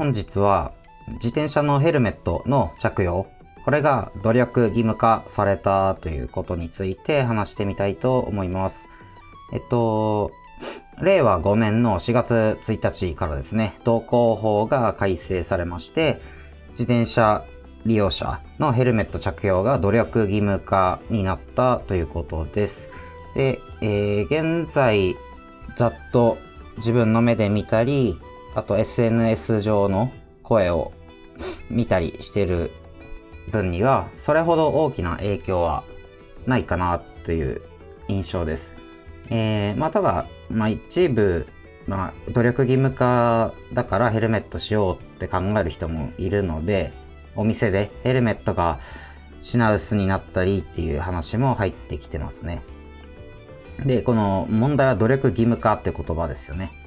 本日は自転車のヘルメットの着用、これが努力義務化されたということについて話してみたいと思います。えっと、令和5年の4月1日からですね、道交法が改正されまして、自転車利用者のヘルメット着用が努力義務化になったということです。で、えー、現在、ざっと自分の目で見たり、あと SNS 上の声を見たりしてる分には、それほど大きな影響はないかなという印象です。えー、まあただ、まあ一部、まあ努力義務化だからヘルメットしようって考える人もいるので、お店でヘルメットが品薄になったりっていう話も入ってきてますね。で、この問題は努力義務化って言葉ですよね。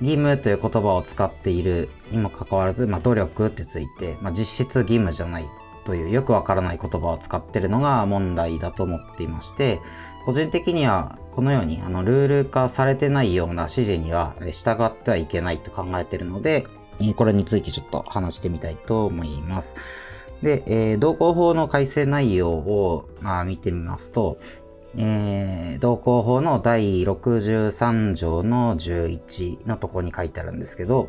義務という言葉を使っているにもかかわらず、まあ、努力ってついて、まあ、実質義務じゃないというよくわからない言葉を使ってるのが問題だと思っていまして、個人的にはこのようにあのルール化されてないような指示には従ってはいけないと考えているので、これについてちょっと話してみたいと思います。で、えー、道交法の改正内容を、まあ、見てみますと、えー、道交法の第63条の11のとこに書いてあるんですけど、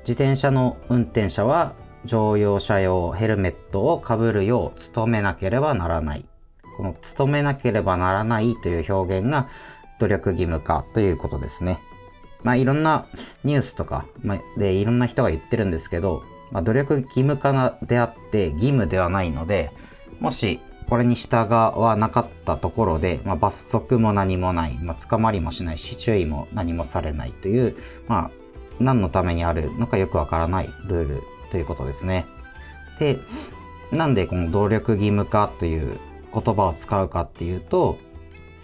自転車の運転者は乗用車用ヘルメットをかぶるよう努めなければならない。この努めなければならないという表現が努力義務化ということですね。まあいろんなニュースとかでいろんな人が言ってるんですけど、まあ、努力義務化であって義務ではないので、もしこれに従わなかったところで、まあ、罰則も何もない、まあ、捕まりもしないし、注意も何もされないという、まあ、何のためにあるのかよくわからないルールということですね。で、なんでこの努力義務化という言葉を使うかっていうと、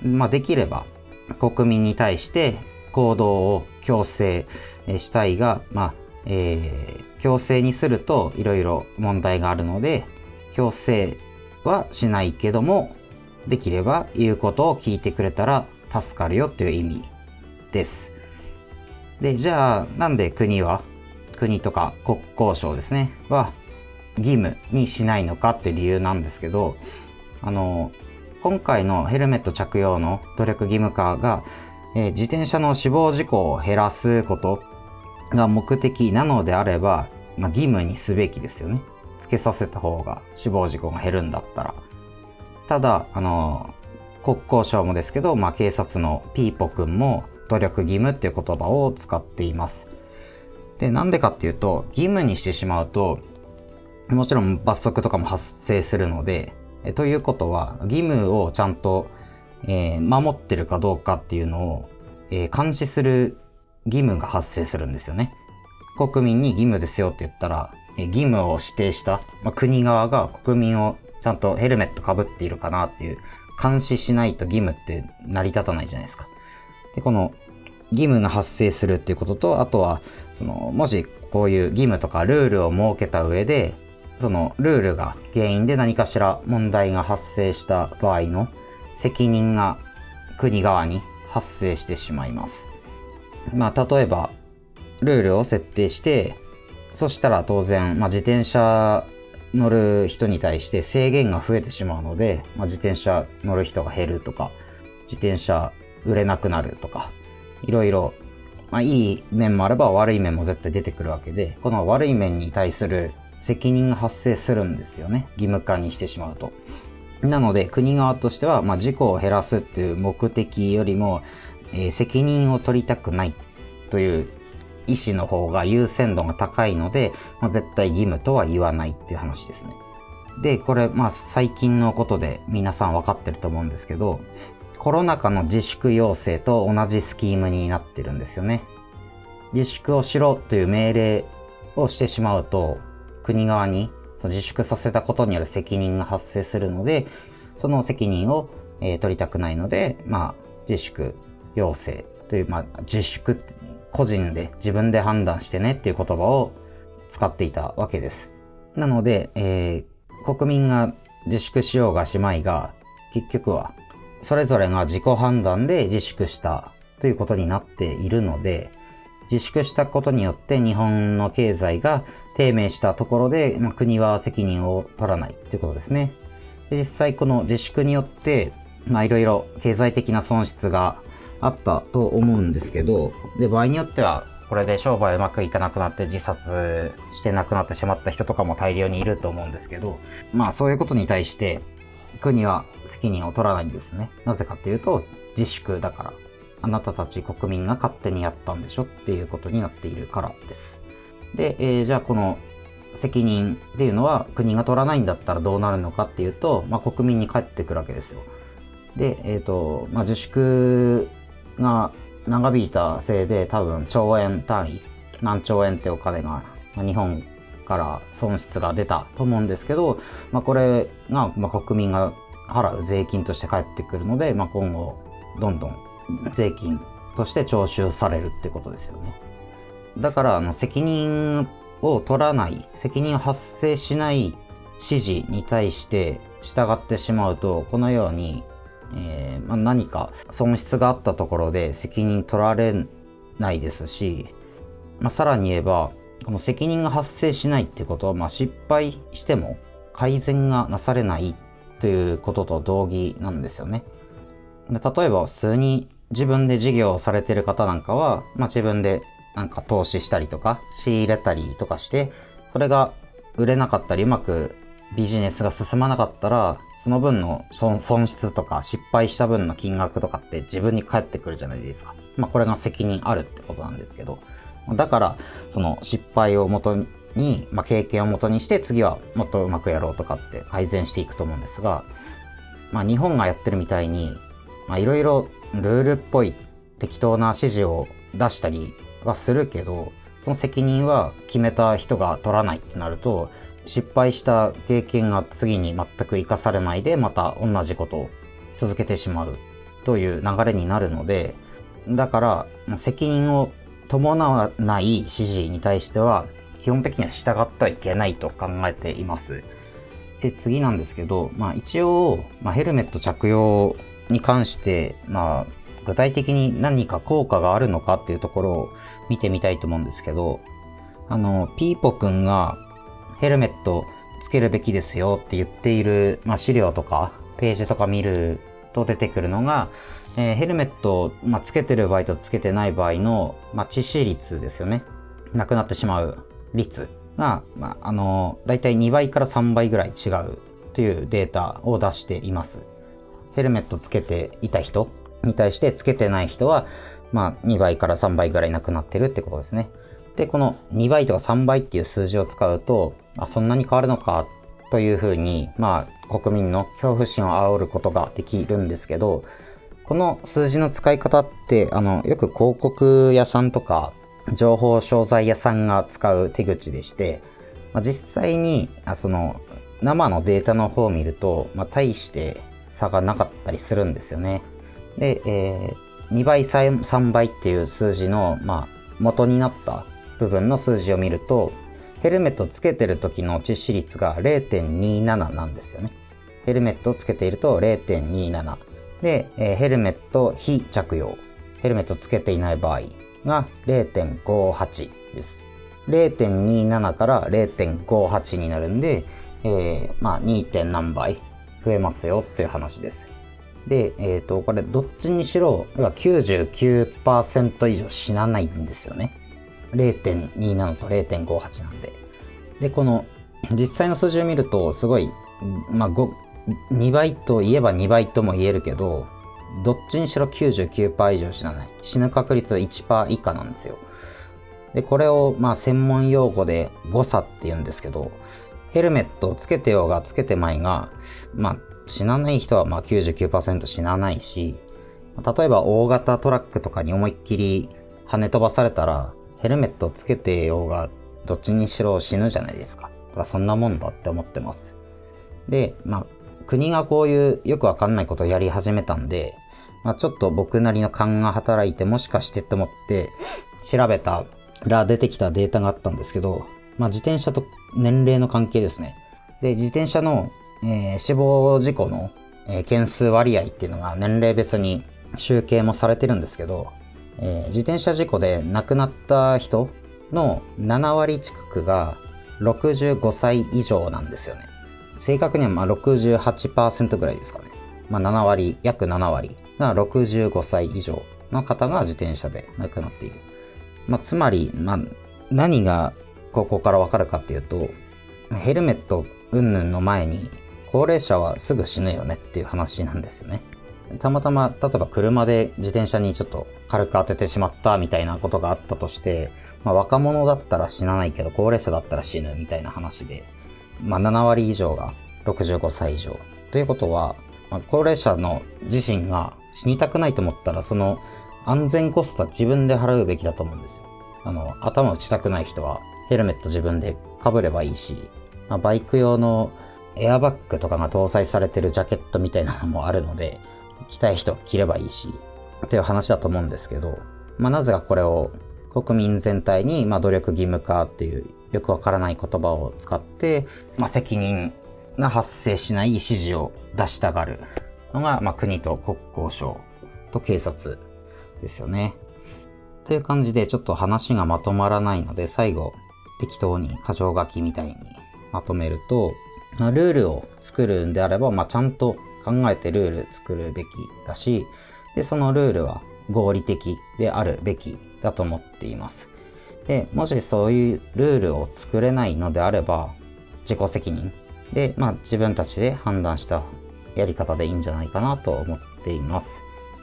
まあ、できれば国民に対して行動を強制したいが、まあ、えー、強制にするといろいろ問題があるので、強制はしないけども、できれば言うことを聞いてくれたら助かるよっていう意味です。で、じゃあ、なんで国は、国とか国交省ですね、は義務にしないのかって理由なんですけど、あの、今回のヘルメット着用の努力義務化が、えー、自転車の死亡事故を減らすことが目的なのであれば、まあ、義務にすべきですよね。つけさせた方が死亡事故が減るんだったら。ただ、あの、国交省もですけど、まあ、警察のピーポくんも努力義務っていう言葉を使っています。で、なんでかっていうと、義務にしてしまうと、もちろん罰則とかも発生するので、えということは、義務をちゃんと、えー、守ってるかどうかっていうのを、えー、監視する義務が発生するんですよね。国民に義務ですよって言ったら、義務を指定した、まあ、国側が国民をちゃんとヘルメットかぶっているかなっていう監視しないと義務って成り立たないじゃないですか。で、この義務が発生するっていうことと、あとは、その、もしこういう義務とかルールを設けた上で、そのルールが原因で何かしら問題が発生した場合の責任が国側に発生してしまいます。まあ、例えば、ルールを設定して、そしたら当然、まあ、自転車乗る人に対して制限が増えてしまうので、まあ、自転車乗る人が減るとか、自転車売れなくなるとか、いろいろ、まあ、いい面もあれば悪い面も絶対出てくるわけで、この悪い面に対する責任が発生するんですよね。義務化にしてしまうと。なので、国側としては、まあ、事故を減らすっていう目的よりも、えー、責任を取りたくないという意思の方が優先度が高いので、まあ、絶対義務とは言わないっていう話ですね。で、これ、まあ最近のことで皆さん分かってると思うんですけど、コロナ禍の自粛要請と同じスキームになってるんですよね。自粛をしろという命令をしてしまうと、国側に自粛させたことによる責任が発生するので、その責任を、えー、取りたくないので、まあ、自粛要請という、まあ、自粛個人で自分で判断してねっていう言葉を使っていたわけです。なので、えー、国民が自粛しようがしまいが、結局はそれぞれが自己判断で自粛したということになっているので、自粛したことによって日本の経済が低迷したところで、まあ、国は責任を取らないっていうことですね。で実際この自粛によって、いろいろ経済的な損失があったと思うんですけど、で、場合によってはこれで商売うまくいかなくなって自殺して亡くなってしまった人とかも大量にいると思うんですけど、まあそういうことに対して国は責任を取らないんですね。なぜかっていうと自粛だから。あなたたち国民が勝手にやったんでしょっていうことになっているからです。で、えー、じゃあこの責任っていうのは国が取らないんだったらどうなるのかっていうと、まあ、国民に返ってくるわけですよ。で、えっ、ー、と、まあ、自粛が長引いたせいで多分兆円単位、何兆円ってお金が日本から損失が出たと思うんですけど、まあ、これが、まあ、国民が払う税金として返ってくるので、まあ、今後どんどん税金として徴収されるってことですよね。だからあの責任を取らない、責任を発生しない指示に対して従ってしまうと、このようにえー、まあ、何か損失があったところで責任取られないですし、まあ、さらに言えばこの責任が発生しないってことは、まあ、失敗しても改善がなされないということと同義なんですよね。で例えば普通に自分で事業をされてる方なんかは、まあ、自分でなんか投資したりとか仕入れたりとかしてそれが売れなかったりうまくビジネスが進まなかったら、その分の損失とか失敗した分の金額とかって自分に返ってくるじゃないですか。まあこれが責任あるってことなんですけど。だから、その失敗をもとに、まあ経験をもとにして次はもっとうまくやろうとかって改善していくと思うんですが、まあ日本がやってるみたいに、まあいろいろルールっぽい適当な指示を出したりはするけど、その責任は決めた人が取らないってなると、失敗した経験が次に全く活かされないでまた同じことを続けてしまうという流れになるのでだから責任を伴わない指示に対しては基本的には従ってはいけないと考えています。で次なんですけど、まあ、一応、まあ、ヘルメット着用に関して、まあ、具体的に何か効果があるのかっていうところを見てみたいと思うんですけどあのピーポくんがヘルメットつけるべきですよって言っている、まあ、資料とかページとか見ると出てくるのが、えー、ヘルメット、まあ、つけてる場合とつけてない場合の、まあ、致死率ですよね。亡くなってしまう率が、まあ、あの、だいたい2倍から3倍ぐらい違うというデータを出しています。ヘルメットつけていた人に対してつけてない人は、まあ、2倍から3倍ぐらい亡くなってるってことですね。で、この2倍とか3倍っていう数字を使うと、あそんなに変わるのかというふうに、まあ、国民の恐怖心を煽ることができるんですけど、この数字の使い方って、あの、よく広告屋さんとか、情報商材屋さんが使う手口でして、まあ、実際に、あその、生のデータの方を見ると、まあ、大して差がなかったりするんですよね。で、えー、2倍、3倍っていう数字の、まあ、元になった部分の数字を見ると、ヘルメットつけてる時の致死率が0.27なんですよね。ヘルメットをつけていると0.27。で、えー、ヘルメット非着用。ヘルメットつけていない場合が0.58です。0.27から0.58になるんで、えー、まあ 2. 何倍増えますよっていう話です。で、えっ、ー、と、これどっちにしろ、99%以上死なないんですよね。0.27と0.58なんで。で、この実際の数字を見ると、すごい、まあ、2倍と言えば2倍とも言えるけど、どっちにしろ99%以上死なない。死ぬ確率は1%以下なんですよ。で、これを、まあ、専門用語で誤差って言うんですけど、ヘルメットをつけてようがつけてまいが、まあ、死なない人はまあ99%死なないし、例えば大型トラックとかに思いっきり跳ね飛ばされたら、ヘルメットつけてようが、どっちにしろ死ぬじゃないですか。だからそんなもんだって思ってます。で、まあ、国がこういうよくわかんないことをやり始めたんで、まあ、ちょっと僕なりの勘が働いてもしかしてって思って調べたら出てきたデータがあったんですけど、まあ、自転車と年齢の関係ですね。で、自転車の、えー、死亡事故の、えー、件数割合っていうのが年齢別に集計もされてるんですけど、えー自転車事故で亡くなった人の7割近くが65歳以上なんですよね。正確にはまあ68%ぐらいですかね。まあ7割、約7割が65歳以上の方が自転車で亡くなっている。まあつまり、まあ何がここからわかるかっていうと、ヘルメット云々の前に高齢者はすぐ死ぬよねっていう話なんですよね。たまたま、例えば車で自転車にちょっと軽く当ててしまったみたいなことがあったとして、まあ、若者だったら死なないけど高齢者だったら死ぬみたいな話で、まあ、7割以上が65歳以上。ということは、まあ、高齢者の自身が死にたくないと思ったら、その安全コストは自分で払うべきだと思うんですよ。あの、頭打ちたくない人はヘルメット自分で被ればいいし、まあ、バイク用のエアバッグとかが搭載されてるジャケットみたいなのもあるので、着たい人着ればいいし、っていう話だと思うんですけど、まあ、なぜかこれを国民全体に、まあ、努力義務化っていうよくわからない言葉を使って、まあ、責任が発生しない指示を出したがるのが、まあ、国と国交省と警察ですよね。という感じでちょっと話がまとまらないので最後適当に箇条書きみたいにまとめると、まあ、ルールを作るんであれば、まあ、ちゃんと考えてルール作るべきだし、で、そのルールは合理的であるべきだと思っています。で、もしそういうルールを作れないのであれば、自己責任で、まあ自分たちで判断したやり方でいいんじゃないかなと思っています。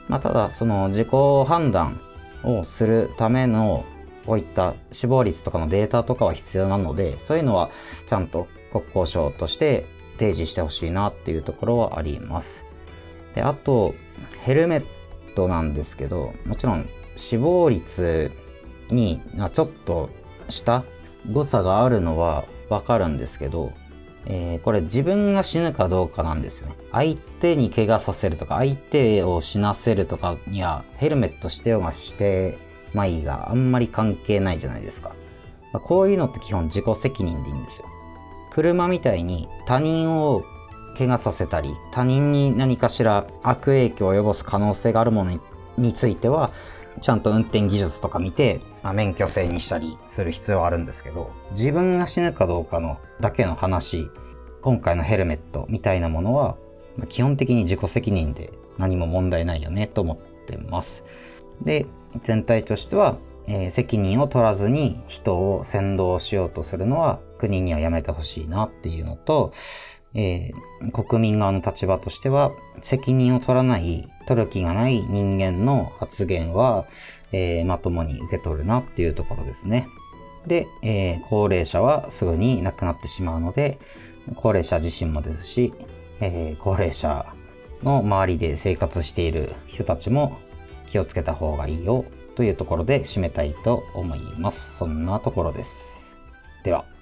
まあただ、その自己判断をするためのこういった死亡率とかのデータとかは必要なので、そういうのはちゃんと国交省として提示してほしいなっていうところはあります。で、あと、ヘルメットなんですけど、もちろん死亡率にちょっとした誤差があるのはわかるんですけど、えーこれ自分が死ぬかどうかなんですよね。相手に怪我させるとか、相手を死なせるとかには、ヘルメットしてようがしてまいがあんまり関係ないじゃないですか。まこういうのって基本自己責任でいいんですよ。車みたいに他人を怪我させたり他人に何かしら悪影響を及ぼす可能性があるものについてはちゃんと運転技術とか見て、まあ、免許制にしたりする必要はあるんですけど自分が死ぬかどうかのだけの話今回のヘルメットみたいなものはま基本的に自己責任で何も問題ないよねと思ってます。で全体としては、えー責任を取らずに人を先導しようとするのは国にはやめてほしいなっていうのと、えー国民側の立場としては責任を取らない取る気がない人間の発言は、えーまともに受け取るなっていうところですね。で、え高齢者はすぐに亡くなってしまうので高齢者自身もですし、え高齢者の周りで生活している人たちも気をつけた方がいいよというところで締めたいと思います。そんなところです。では。